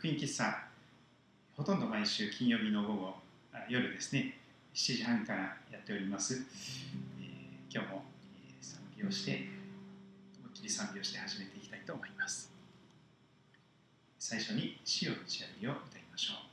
福音喫茶ほとんど毎週金曜日の午後夜ですね7時半からやっております、えー、今日も賛美をして思いっきり賛美をして始めていきたいと思います。最初に死を打ち上げを歌いましょう。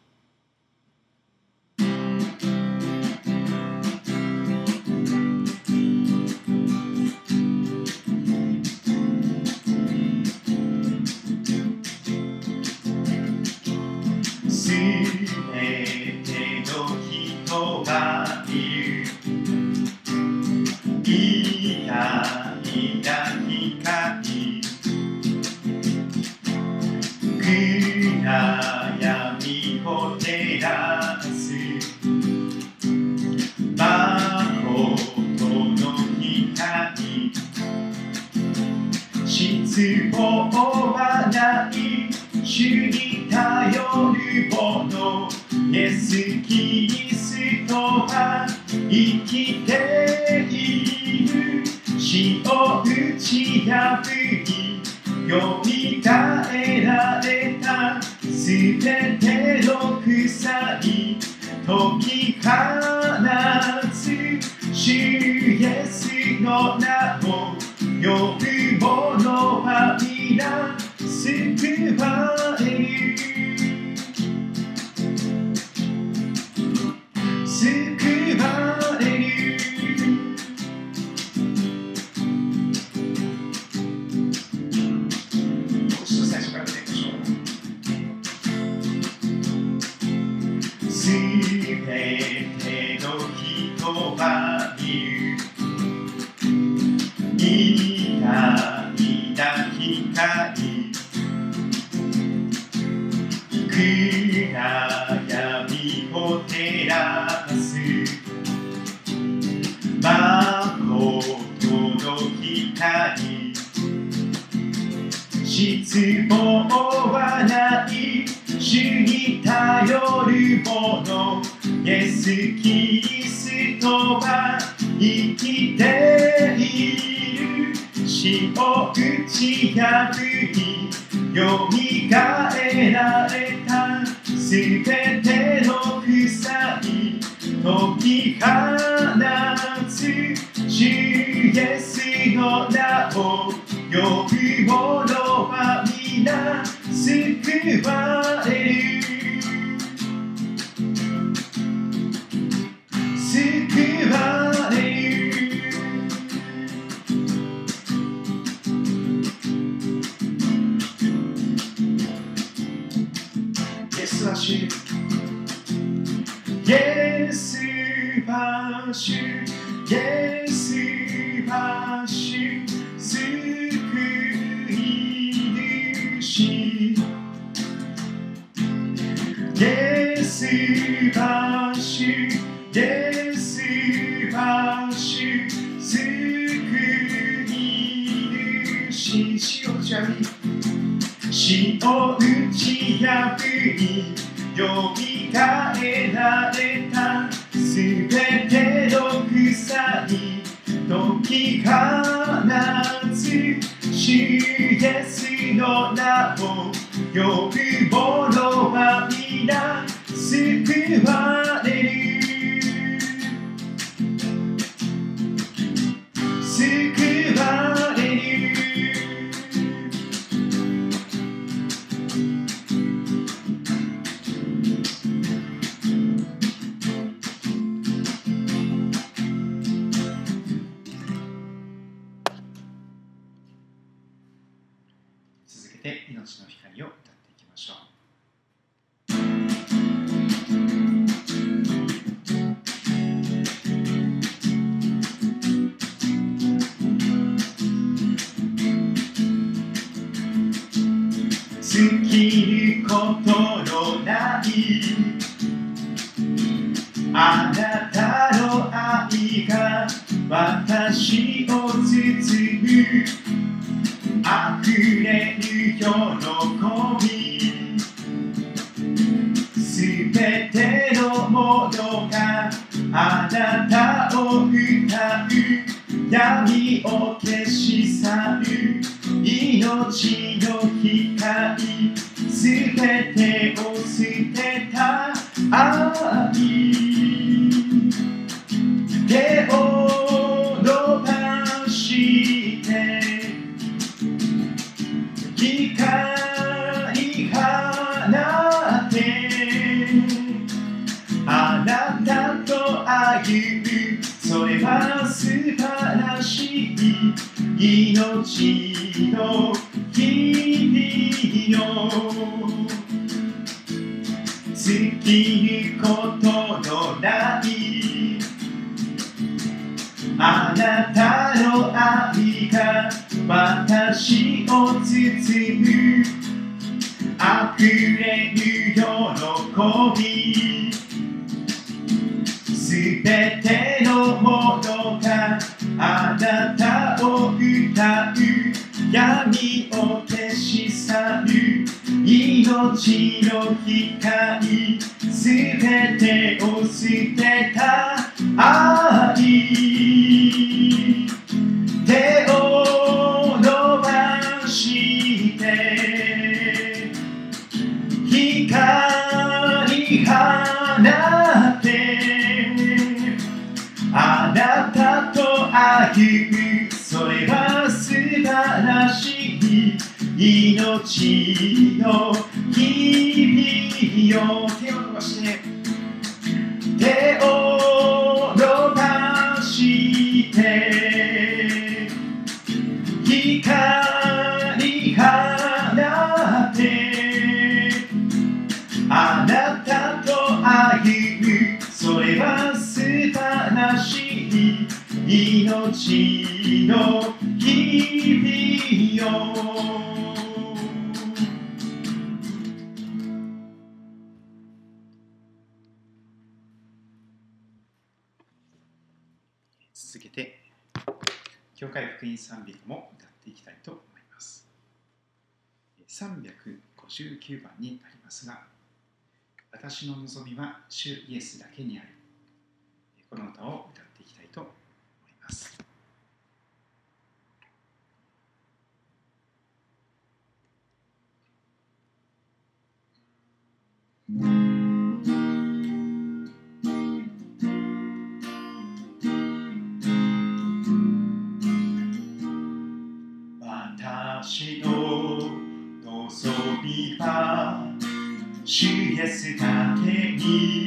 parachute. Yes, parachute. 好きることのないあなた闇を消し去る命の光すべてを捨てた。愛359番にありますが、私の望みは主イエスだけにある。この歌をいた。シリスだけに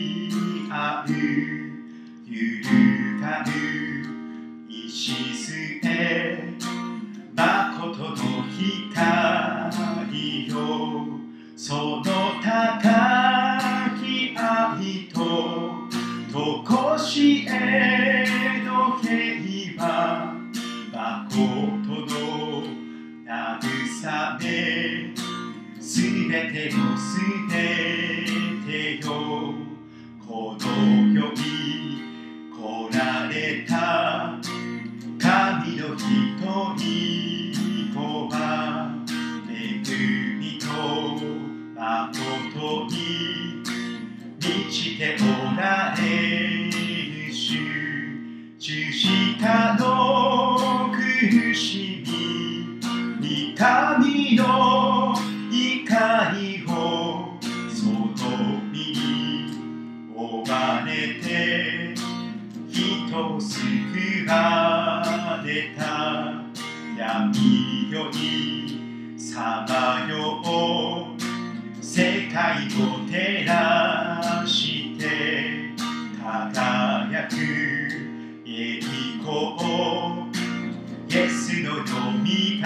よりさまよう世界を照らして輝く栄光イエスの読み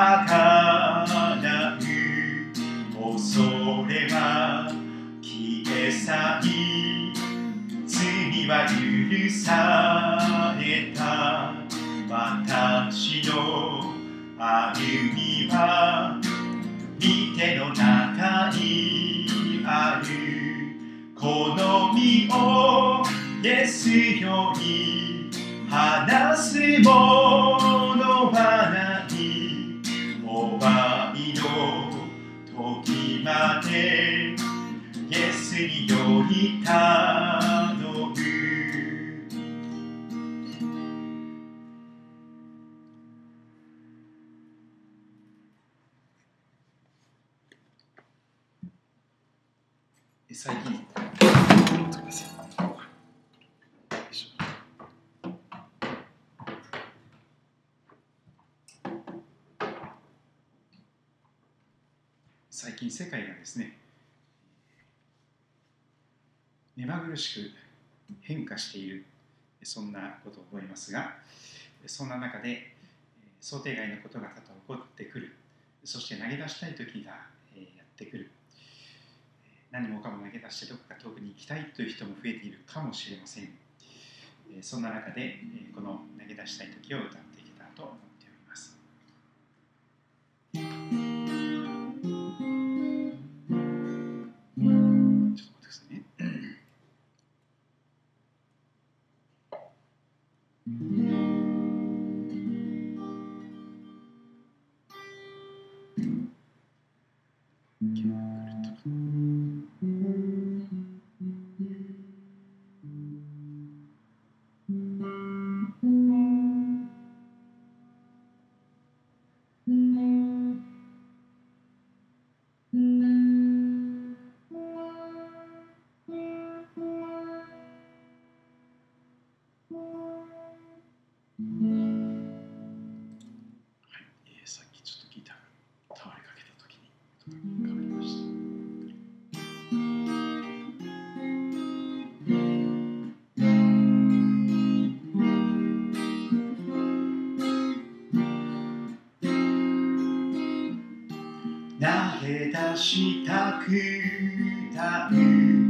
はかない恐れは消え去り罪は許された私の歩みは見ての中にあるこの身をですように話すものはまでイエスにより頼む最近最近世界がですね目まぐるしく変化しているそんなことを思いますがそんな中で想定外のことが多々起こってくるそして投げ出したい時がやってくる。何もかも投げ出してどこか遠くに行きたいという人も増えているかもしれませんそんな中でこの投げ出したい時を歌っしたくたう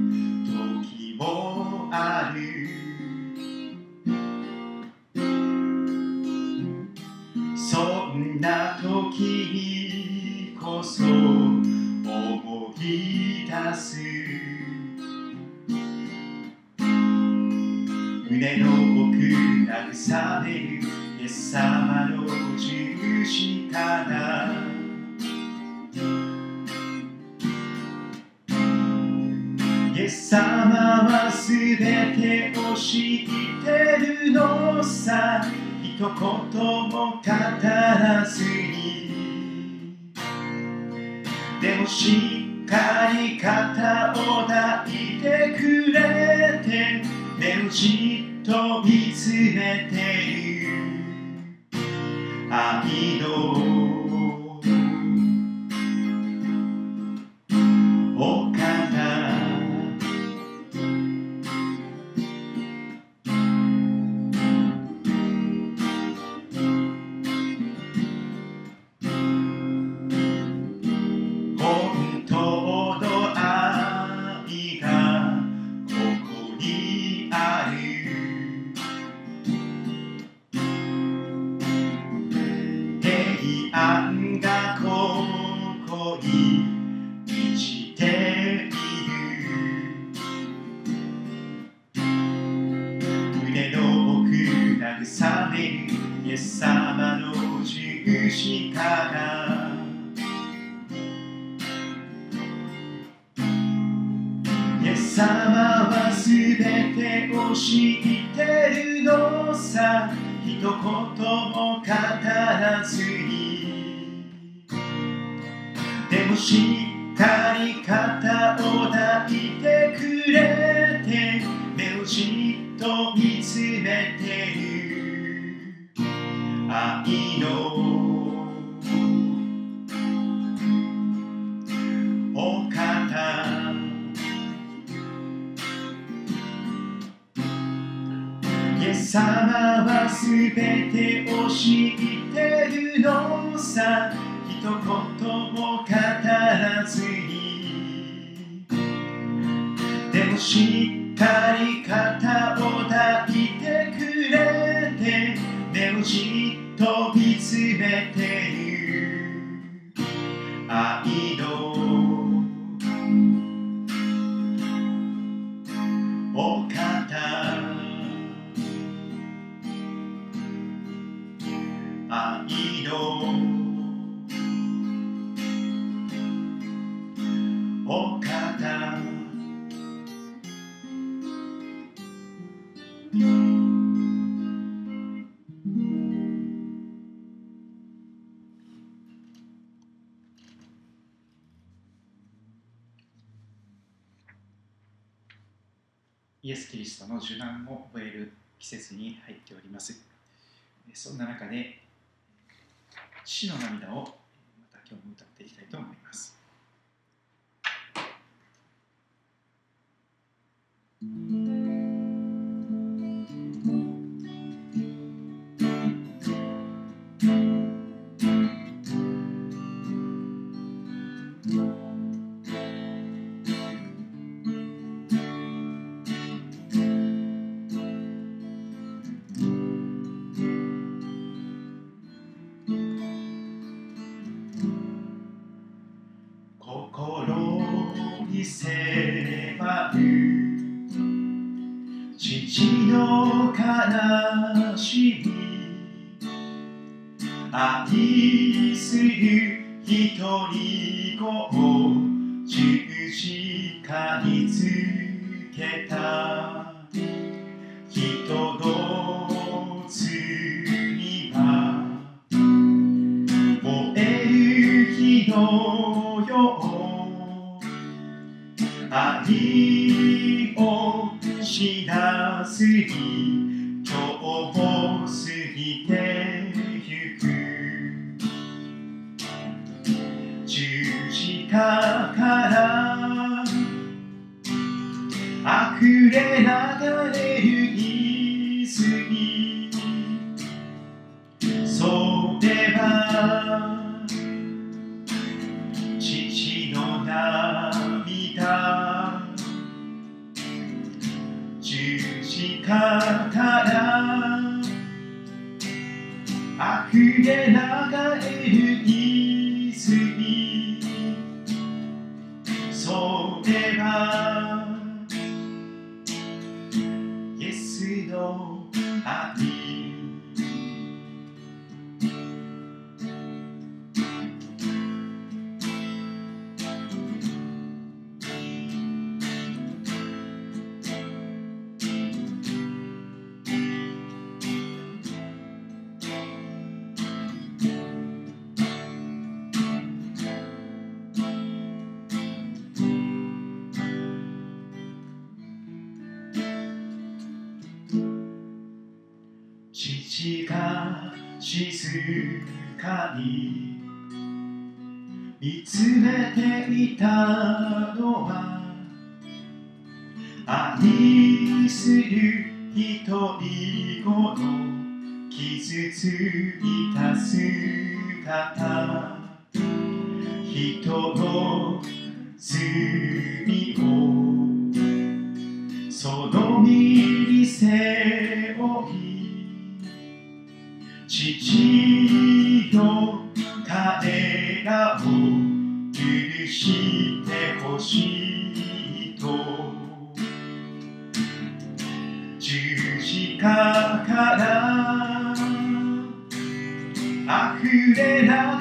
一言も語らずにでもしっかり肩を抱いてくれて目をじっと見つめてる。愛の知ってるのさ。一言さ一言も語らずに。でもしっかり肩を抱いてくれて目をじっと見つめている。愛の。お方。愛の。イエス・キリストの受難を覚える季節に入っております。そんな中で父の涙をまた今日も歌っていきたいと思います。Mm-hmm. ti. 静かに。見つめていたのは愛する一人ごと傷ついた姿。人の罪をその身に背負い父の種がを許してほしいと。十字架からあふれない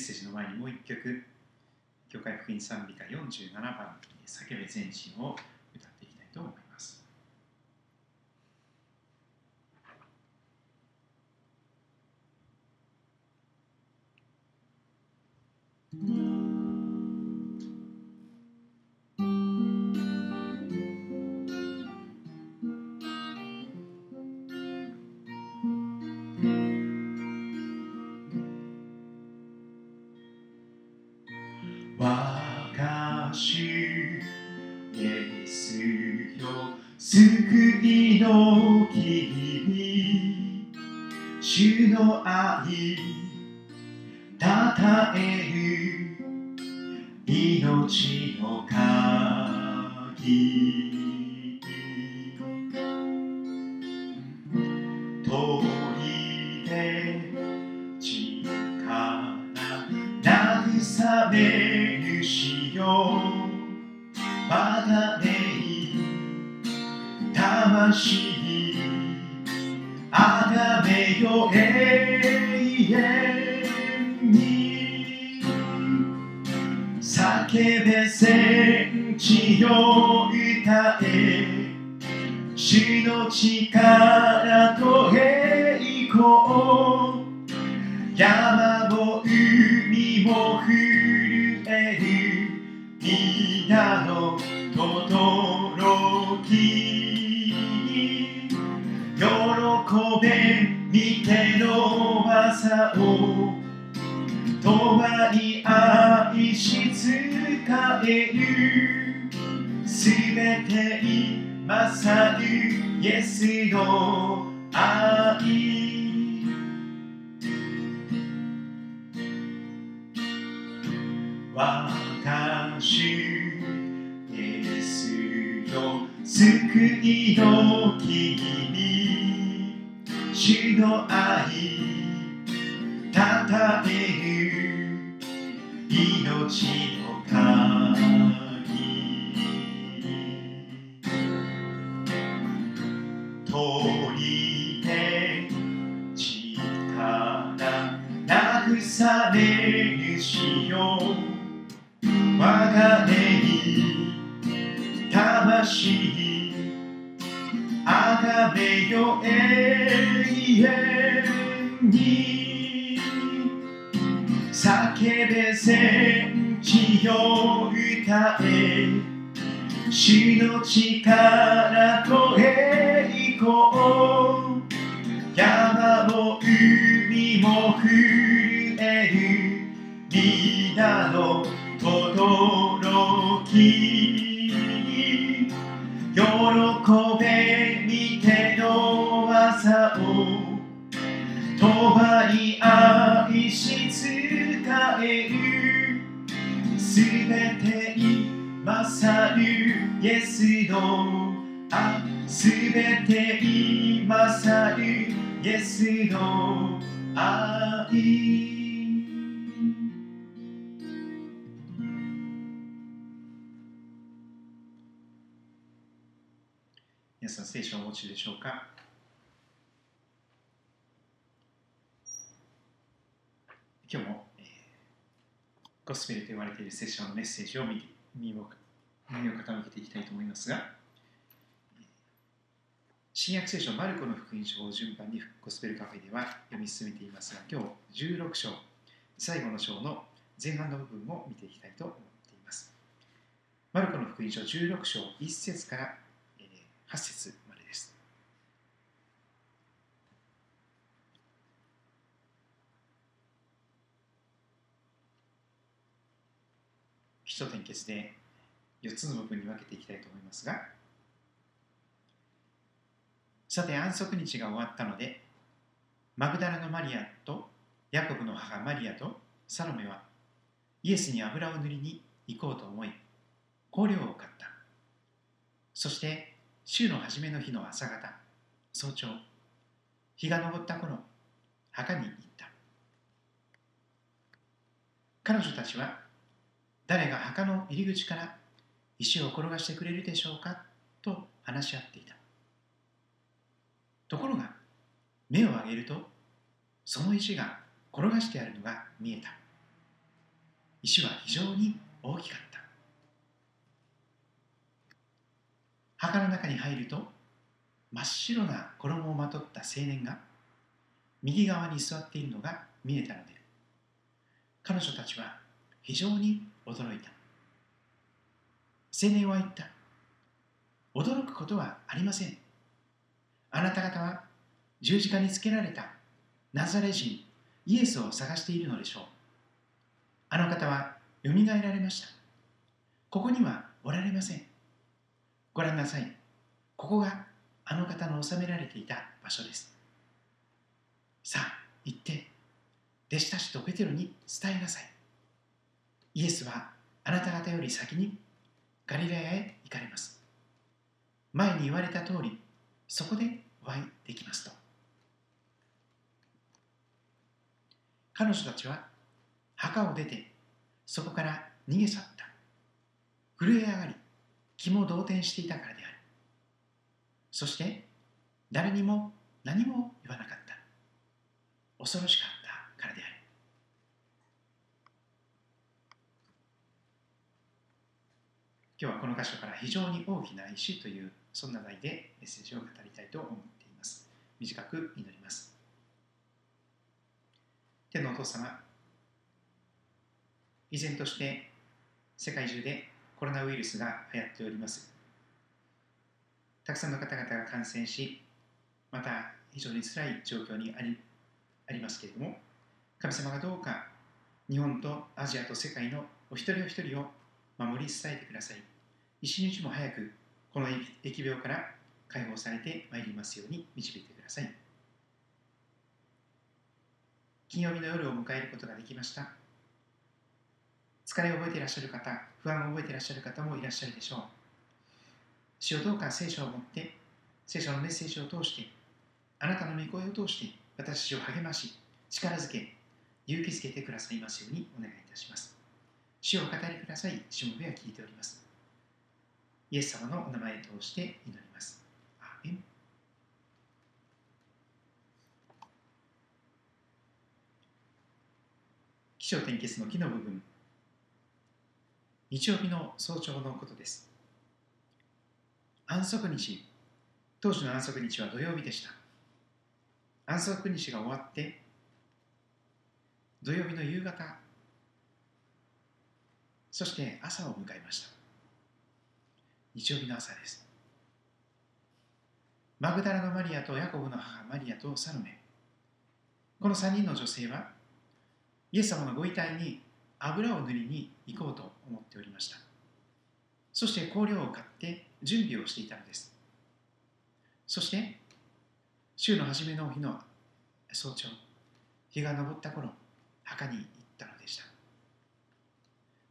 ッセージの前にもう一曲。教会福音賛美歌47番「叫べ全身」を叫べ戦地を歌え主の力と栄光山も海も震える皆の轟き喜べ見ての技を共にえるすべて勝るイエスの愛。私イエスよ救いの君主の愛。たたえる命。の鍵鳥で力慰めるしよ我が霊魂あがめよ永遠に叫べ戦地を歌え主の力と栄光山も海も震える皆の轟。き喜べ見ての技を共に愛し使えすべてに勝るイエスのあすべてに勝るイエスの愛。皆さん聖書をお持ちでしょうか？今日も、ゴスペルと言われている聖書のメッセージを見耳を耳を傾けていきたいと思いますが新約聖書マルコの福音書を順番にゴスペルカフェでは読み進めていますが今日16章最後の章の前半の部分を見ていきたいと思っています。マルコの福音書16章1節から8節までです。基礎点結で4つの部分に分けていきたいと思いますが、さて安息日が終わったので、マグダラのマリアとヤコブの母マリアとサロメはイエスに油を塗りに行こうと思い、香料を買った。そして週の初めの日の朝方、早朝、日が昇った頃、墓に行った。彼女たちは、誰が墓の入り口から石を転がしてくれるでしょうかと話し合っていた。ところが、目を上げると、その石が転がしてあるのが見えた。石は非常に大きかった。墓の中に入ると真っ白な衣をまとった青年が右側に座っているのが見えたので彼女たちは非常に驚いた。青年は言った。驚くことはありません。あなた方は十字架につけられた。ナザレ人。イエスを探しているのでしょう。あの方はよみがえられました。ここにはおられません。ご覧なさい。ここがあの方の収められていた場所です。さあ行って弟子たちとペテロに伝えなさい。イエスはあなた方より先にガリラヤへ行かれます。前に言われた通りそこでお会いできますと。彼女たちは墓を出てそこから逃げ去った。震え上がり気も動転していたからである。そして誰にも何も言わなかった。恐ろしかったからである今日はこの箇所から非常に大きな石というそんな題でメッセージを語りたいと思っています。短く祈ります。天のお父様依然として世界中でコロナウイルスが流行っております。たくさんの方々が感染しまた非常につらい状況にありありますけれども神様がどうか日本とアジアと世界のお一人お一人を守り伝えてください。一日も早くこの疫病から解放されてまいりますように導いてください。金曜日の夜を迎えることができました。疲れを覚えていらっしゃる方不安を覚えていらっしゃる方もいらっしゃるでしょう。主をどうか聖書を持って聖書のメッセージを通してあなたの御声を通して私を励まし力づけ勇気づけてくださいますようにお願いいたします。主を語りください。主の上は聞いております。イエス様のお名前を通して祈ります。アーメン。起承転結の木の部分。日曜日の早朝のことです。安息日。当時の安息日は土曜日でした。安息日が終わって土曜日の夕方。そして朝を迎えました。日曜日の朝です。マグダラのマリアとヤコブの母マリアとサロメ。この3人の女性はイエス様のご遺体に油を塗りに行こうと思っておりました。そして香料を買って準備をしていたのです。そして週の初めの日の早朝日が昇った頃墓に行ったのでした。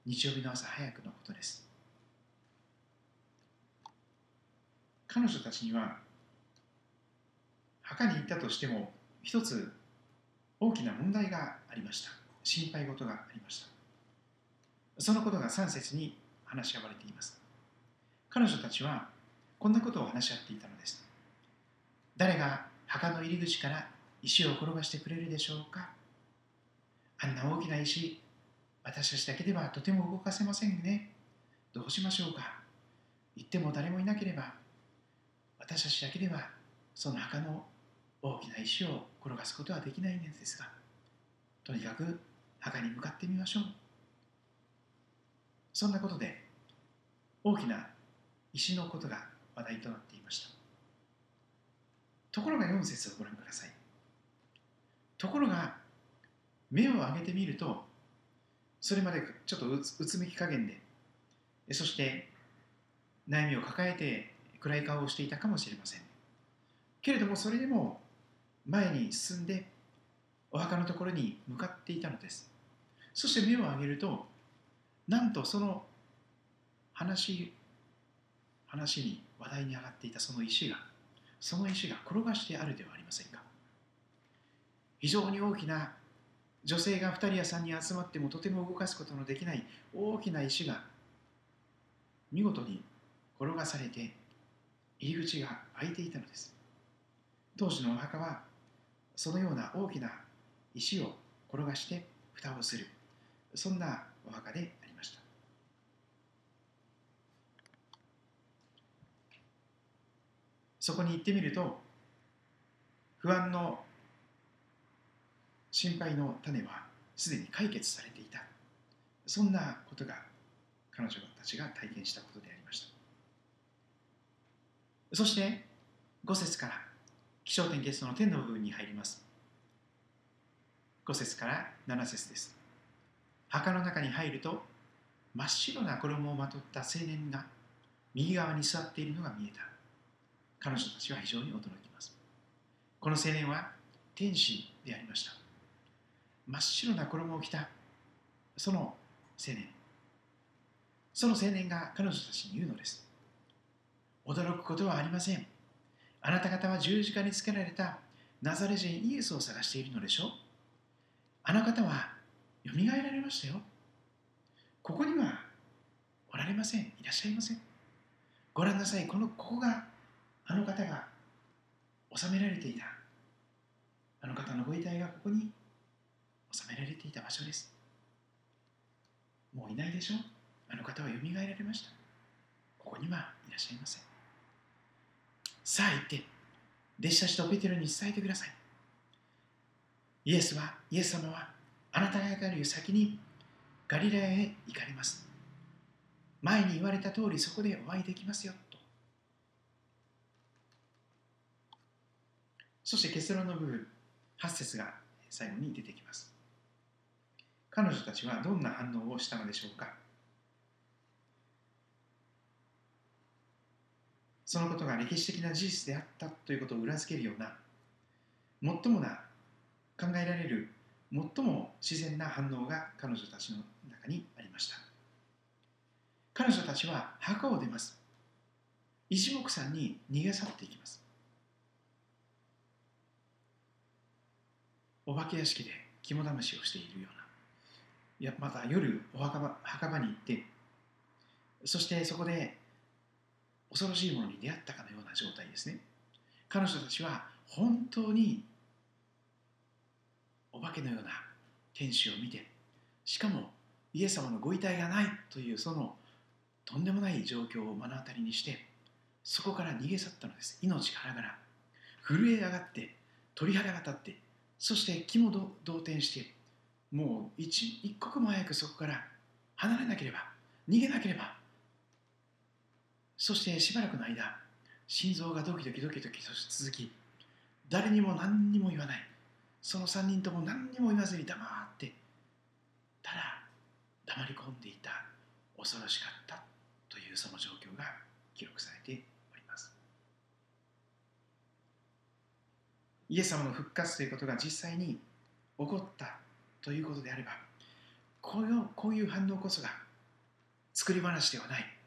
日曜日の朝早くのことです。彼女たちには墓に行ったとしても一つ大きな問題がありました。心配事がありました。そのことが3節に話し合われています。彼女たちはこんなことを話し合っていたのです。誰が墓の入り口から石を転がしてくれるでしょうか。あんな大きな石私たちだけではとても動かせませんね。どうしましょうか。行っても誰もいなければ私たちだけではその墓の大きな石を転がすことはできないんですがとにかく墓に向かってみましょう。そんなことで大きな石のことが話題となっていました。ところが4節をご覧ください。ところが目を上げてみるとそれまでちょっとうつむき加減でそして悩みを抱えて暗い顔をしていたかもしれません。けれどもそれでも前に進んでお墓のところに向かっていたのです。そして目を上げるとなんとその話話に話題に上がっていたその石がその石が転がしてあるではありませんか。非常に大きな女性が2人や3人集まってもとても動かすことのできない大きな石が見事に転がされて入り口が開いていたのです。当時のお墓はそのような大きな石を転がして蓋をするそんなお墓でありました。そこに行ってみると不安の心配の種はすでに解決されていた。そんなことが彼女たちが体験したことでありました。そして5節から気象点結の天の部分に入ります。5節から7節です。墓の中に入ると真っ白な衣をまとった青年が右側に座っているのが見えた。彼女たちは非常に驚きます。この青年は天使でありました。真っ白な衣を着たその青年。その青年が彼女たちに言うのです。驚くことはありません。あなた方は十字架につけられたナザレ人イエスを探しているのでしょう。あの方はよみがえられましたよ。ここにはおられません。いらっしゃいません。ご覧なさい。このここがあの方が収められていた。あの方のご遺体がここに収められていた場所です。もういないでしょう。あの方はよみがえられました。ここにはいらっしゃいません。さあ行って弟子たちとペテロに伝えてください。イエスはイエス様はあなたが行かれる先にガリラヤへ行かれます。前に言われた通りそこでお会いできますよと。そして結論の部分8節が最後に出てきます。彼女たちはどんな反応をしたのでしょうか。そのことが歴史的な事実であったということを裏付けるような最もな考えられる最も自然な反応が彼女たちの中にありました。彼女たちは墓を出ます。一目散に逃げ去っていきます。お化け屋敷で肝試しをしているような。いやまた夜お墓場墓場に行ってそしてそこで恐ろしいものに出会ったかのような状態ですね。彼女たちは本当にお化けのような天使を見てしかもイエス様のご遺体がないというそのとんでもない状況を目の当たりにしてそこから逃げ去ったのです。命からがら。震え上がって鳥肌が立ってそして気も動転してもう一一刻も早くそこから離れなければ逃げなければそしてしばらくの間心臓がドキドキドキドキと続き誰にも何にも言わない。その3人とも何にも言わずに黙ってただ黙り込んでいた。恐ろしかったというその状況が記録されております。イエス様の復活ということが実際に起こったということであればこういうこういう反応こそが作り話ではない。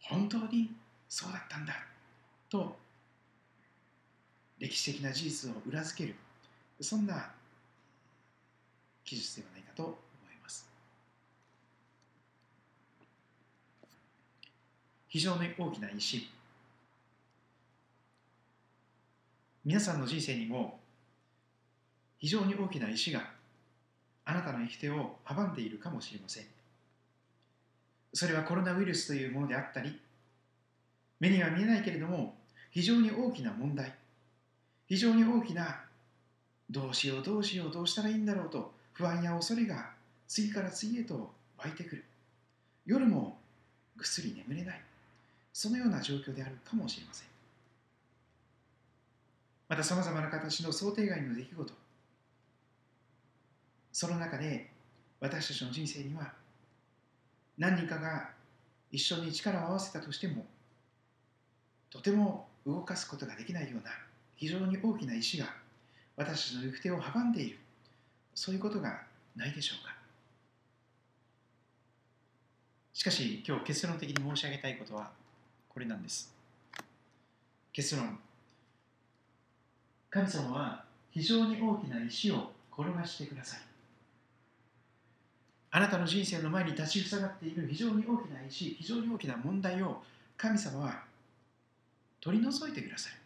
本当にそうだったんだ。と歴史的な事実を裏付ける。そんな記述ではないかと思います。非常に大きな石皆さんの人生にも非常に大きな石があなたの生き手を阻んでいるかもしれません。それはコロナウイルスというものであったり目には見えないけれども非常に大きな問題非常に大きなどうしようどうしようどうしたらいいんだろうと不安や恐れが次から次へと湧いてくる。夜もぐっすり眠れない。そのような状況であるかもしれません。またさまざまな形の想定外の出来事。その中で私たちの人生には何人かが一緒に力を合わせたとしてもとても動かすことができないような非常に大きな石が私たちの行く手を阻んでいるそういうことがないでしょうか。しかし今日結論的に申し上げたいことはこれなんです。結論。神様は非常に大きな石を転がしてください。あなたの人生の前に立ちふさがっている非常に大きな石、非常に大きな問題を神様は取り除いてくださる。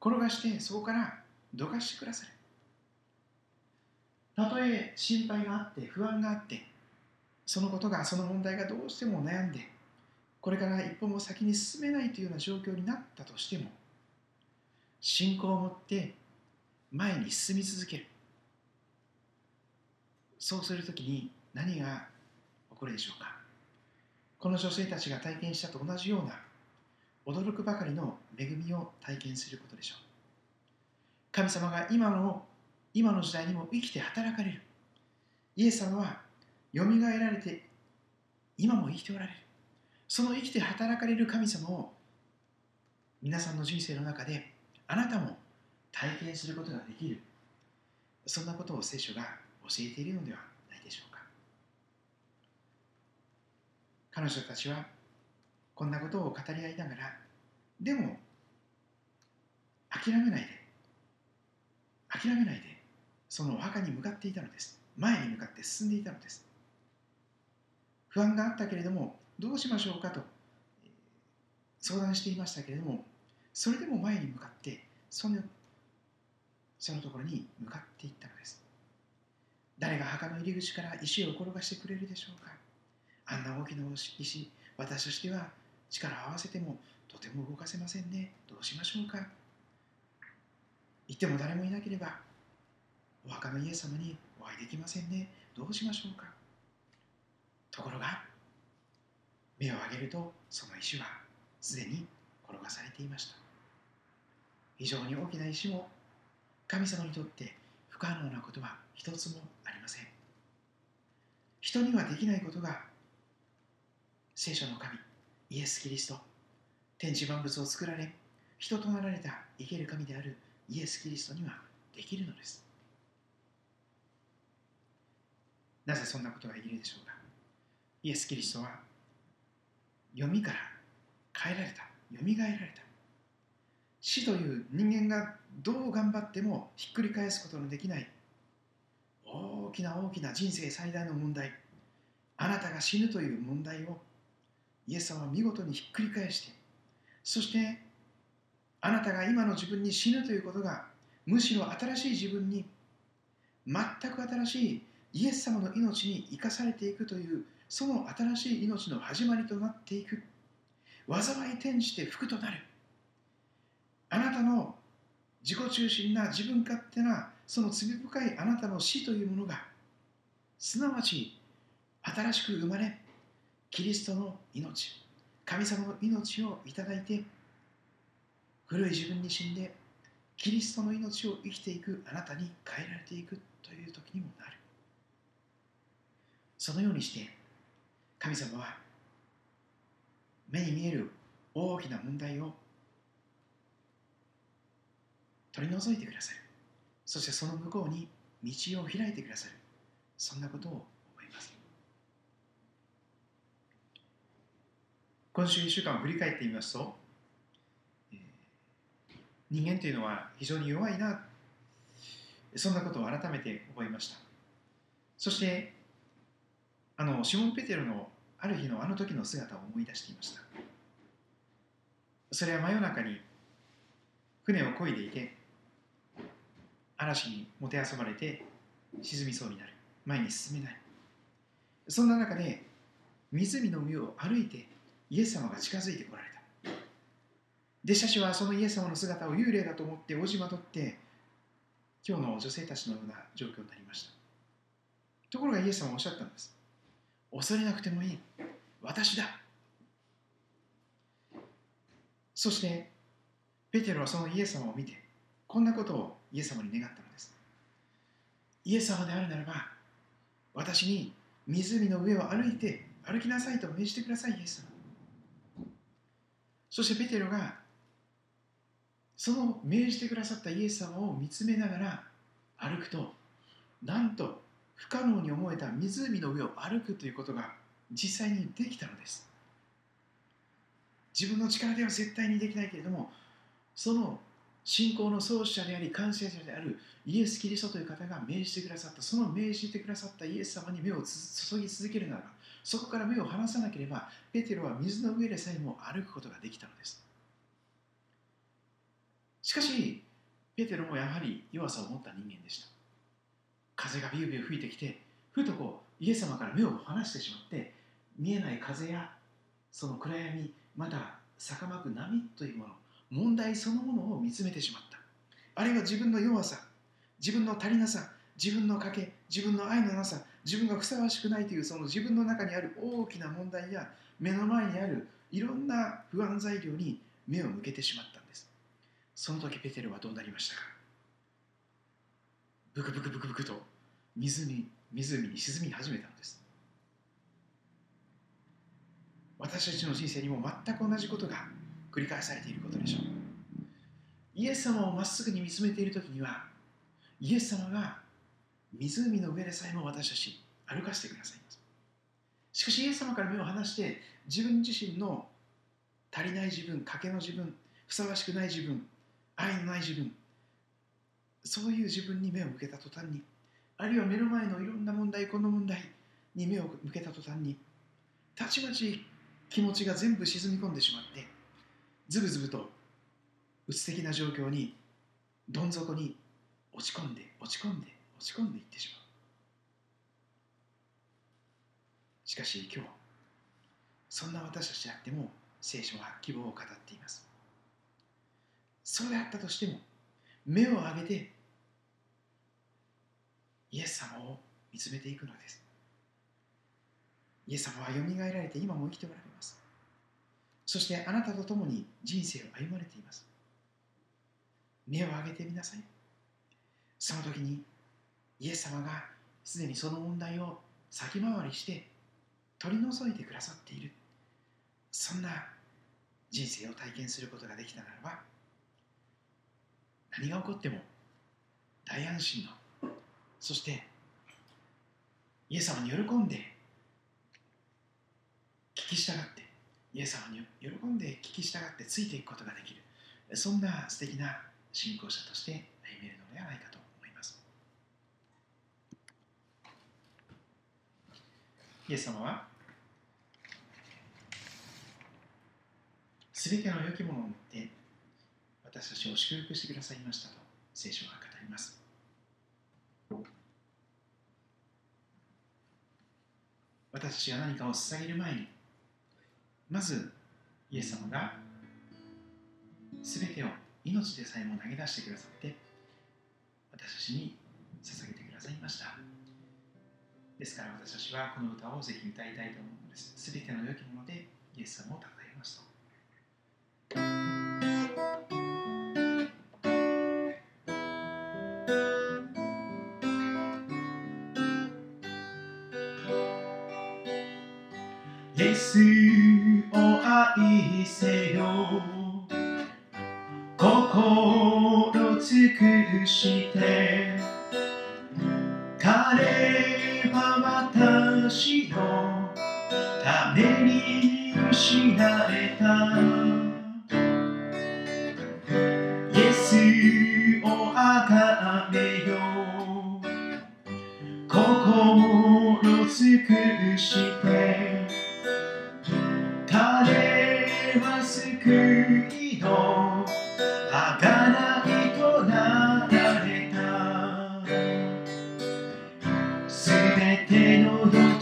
転がしてそこからどかしてくださる。たとえ心配があって不安があってそのことがその問題がどうしても悩んでこれから一歩も先に進めないというような状況になったとしても信仰を持って前に進み続けるそうするときに何が起こるでしょうか？この女性たちが体験したと同じような驚くばかりの恵みを体験することでしょう。神様が今の今の時代にも生きて働かれる。イエス様はよみがえられて今も生きておられる。その生きて働かれる神様を皆さんの人生の中であなたも体験することができる。そんなことを聖書が教えているのではないでしょうか彼女たちはこんなことを語り合いながらでも諦めないで諦めないでそのお墓に向かっていたのです。前に向かって進んでいたのです。不安があったけれどもどうしましょうかと相談していましたけれどもそれでも前に向かってそのそのところに向かっていったのです。誰が墓の入り口から石を転がしてくれるでしょうか。あんな大きな石私としては力を合わせてもとても動かせませんね。どうしましょうか。行っても誰もいなければお墓のイエス様にお会いできませんね。どうしましょうか。ところが目を上げるとその石はすでに転がされていました。非常に大きな石も神様にとって不可能なことは一つもありません。人にはできないことが聖書の神イエス・キリスト。天地万物を作られ人となられた生ける神であるイエス・キリストにはできるのです。なぜそんなことができるでしょうか。イエス・キリストは読みから変えられたよみがえられた。死という人間がどう頑張ってもひっくり返すことのできない大きな大きな人生最大の問題あなたが死ぬという問題をイエス様は見事にひっくり返してそしてあなたが今の自分に死ぬということがむしろ新しい自分に全く新しいイエス様の命に生かされていくというその新しい命の始まりとなっていく。災い転じて福となる。あなたの自己中心な自分勝手なその罪深いあなたの死というものがすなわち新しく生まれキリストの命神様の命をいただいて古い自分に死んでキリストの命を生きていくあなたに変えられていくという時にもなる。そのようにして神様は目に見える大きな問題を取り除いてくださる。そしてその向こうに道を開いてくださる。そんなことを思います今週1週間を振り返ってみますと、人間というのは非常に弱いなそんなことを改めて思いました。そしてあのシモン・ペテロのある日のあの時の姿を思い出していました。それは真夜中に船を漕いでいて嵐にもてあそばれて沈みそうになる。前に進めない。そんな中で湖の上を歩いてイエス様が近づいてこられた。弟子たちはそのイエス様の姿を幽霊だと思っておじまとって今日の女性たちのような状況になりました。ところがイエス様はおっしゃったんです。恐れなくてもいい。私だ。そしてペテロはそのイエス様を見てこんなことをイエス様に願ったのです。イエス様であるならば私に湖の上を歩いて歩きなさいと命じてくださいイエス様。そしてペテロがその命じてくださったイエス様を見つめながら歩くとなんと不可能に思えた湖の上を歩くということが実際にできたのです。自分の力では絶対にできないけれどもその信仰の創始者であり完成者であるイエス・キリストという方が命じてくださったその命じてくださったイエス様に目を注ぎ続けるならそこから目を離さなければペテロは水の上でさえも歩くことができたのです。しかしペテロもやはり弱さを持った人間でした。風がビュービュー吹いてきてふとこうイエス様から目を離してしまって見えない風やその暗闇また逆まく波というもの問題そのものを見つめてしまった。あるいは自分の弱さ自分の足りなさ自分の賭け自分の愛のなさ自分がふさわしくないというその自分の中にある大きな問題や目の前にあるいろんな不安材料に目を向けてしまったんです。その時ペテロはどうなりましたか？ブクブクブクブクと湖湖に沈み始めたのです。私たちの人生にも全く同じことが繰り返されていることでしょう。イエス様をまっすぐに見つめている時にはイエス様が湖の上でさえも私たち歩かせてくださいしかしイエス様から目を離して自分自身の足りない自分賭けの自分ふさわしくない自分愛のない自分そういう自分に目を向けた途端にあるいは目の前のいろんな問題この問題に目を向けた途端にたちまち気持ちが全部沈み込んでしまってズブズブとうつ的な状況にどん底に落ち込んで落ち込んで落ち込んでいってしまう。しかし今日そんな私たちであっても聖書は希望を語っています。そうであったとしても目を上げてイエス様を見つめていくのです。イエス様はよみがえられて今も生きておられます。そしてあなたと共に人生を歩まれています。目を上げてみなさい。その時にイエス様がすでにその問題を先回りして取り除いてくださっているそんな人生を体験することができたならば何が起こっても大安心のそしてイエス様に喜んで聞き従ってイエス様に喜んで聞き従ってついていくことができるそんな素敵な信仰者として歩めるのではないかと思いますイエス様はすべての良きものを持って私たちを祝福してくださいましたと聖書は語ります。私たちが何かを捧げる前にまずイエス様がすべてを命でさえも投げ出してくださって私たちに捧げてくださいました。ですから私たちはこの歌をぜひ歌いたいと思うのです。すべての良きものでイエス様を称えますと。イエスを愛せよ。心尽くし。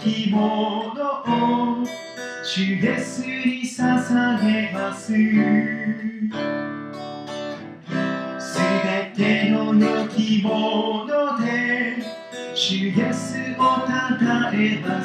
きものを主イエスに捧げます。すべての良きもので主イエスをたたえます。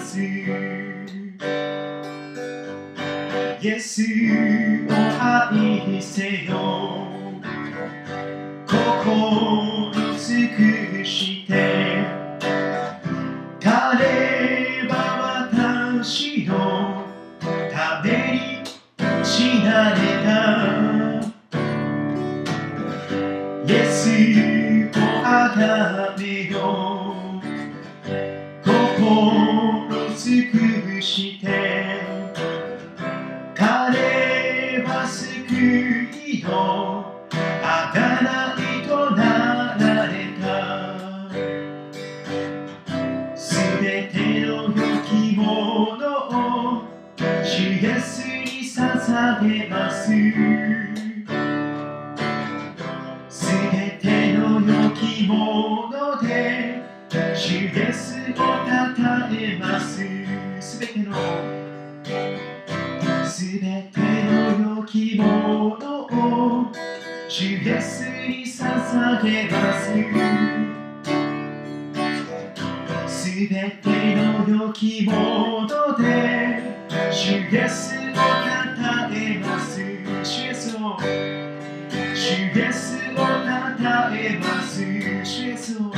すべての良きもので主イエスをたえます。シイエスを主イエスをたえます。シイエスを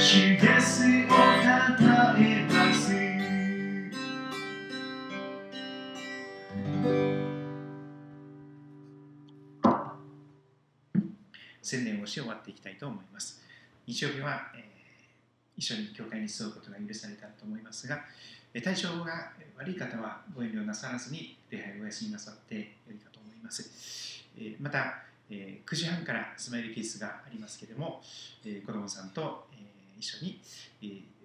主イエスをたえます。宣伝をして終わっていきたいと思います。日曜日は、えー一緒に教会に集うことが許されたと思いますが体調が悪い方はご遠慮なさらずに礼拝をお休みなさってよいかと思います。また9時半からスマイルキースがありますけれども子どもさんと一緒に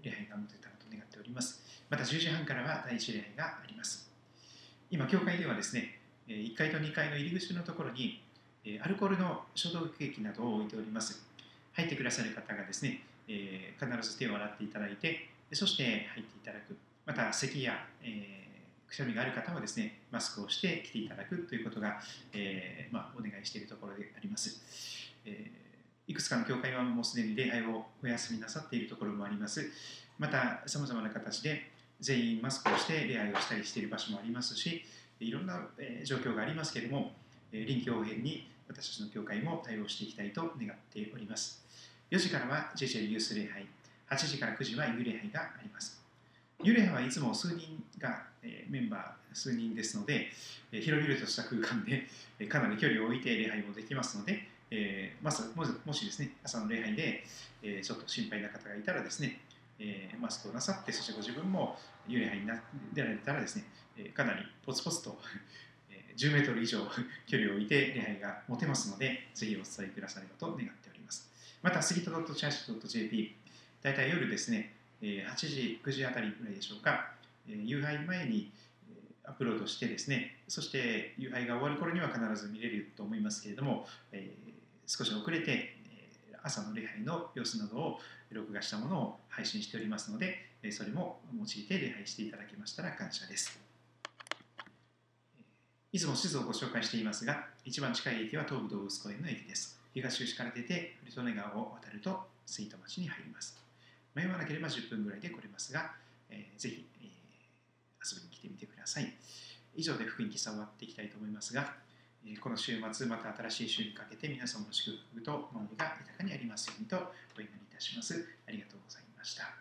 礼拝が持てたらと願っております。また10時半からは第一礼拝があります。今教会ではですね1階と2階の入り口のところにアルコールの消毒液などを置いております。入ってくださる方がですねえ必ず手を洗っていただいてそして入っていただく。また咳や、えー、くしゃみがある方はですねマスクをして来ていただくということが、えー、まあ、お願いしているところであります、えー、いくつかの教会はもうすでに礼拝をお休みなさっているところもあります。またさまざまな形で全員マスクをして礼拝をしたりしている場所もありますしいろんな、え状況がありますけれども、え臨機応変に私たちの教会も対応していきたいと願っております。4時からは JJ ユース礼拝8時から9時は幽霊杯があります幽霊はいつも数人が、え、メンバー数人ですので、え、広々とした空間で、え、かなり距離を置いて礼拝もできますので、えー、まずももしですね朝の礼拝で、え、ちょっと心配な方がいたらですね、え、マスクをなさってそしてご自分も幽霊杯にな出られたらですね、え、かなりポツポツと10メートル以上距離を置いて礼拝が持てますので、ぜひお伝えくださればと願っております。また、杉戸 .church.jp、大体夜ですね、8時、9時あたりぐらいでしょうか、夕拝前にアップロードしてですね、そして夕拝が終わる頃には必ず見れると思いますけれども、少し遅れて朝の礼拝の様子などを録画したものを配信しておりますので、それも用いて礼拝していただけましたら感謝です。いつも地図をご紹介していますが、一番近い駅は東武動物公園の駅です。東口から出て、フリトネ川を渡ると、吹田町に入ります。迷わなければ10分ぐらいで来れますが、えー、ぜひ、えー、遊びに来てみてください。以上で福音喫茶終わっていきたいと思いますが、えー、この週末、また新しい週にかけて皆様の祝福と守りが豊かにありますようにとお祈りいたします。ありがとうございました。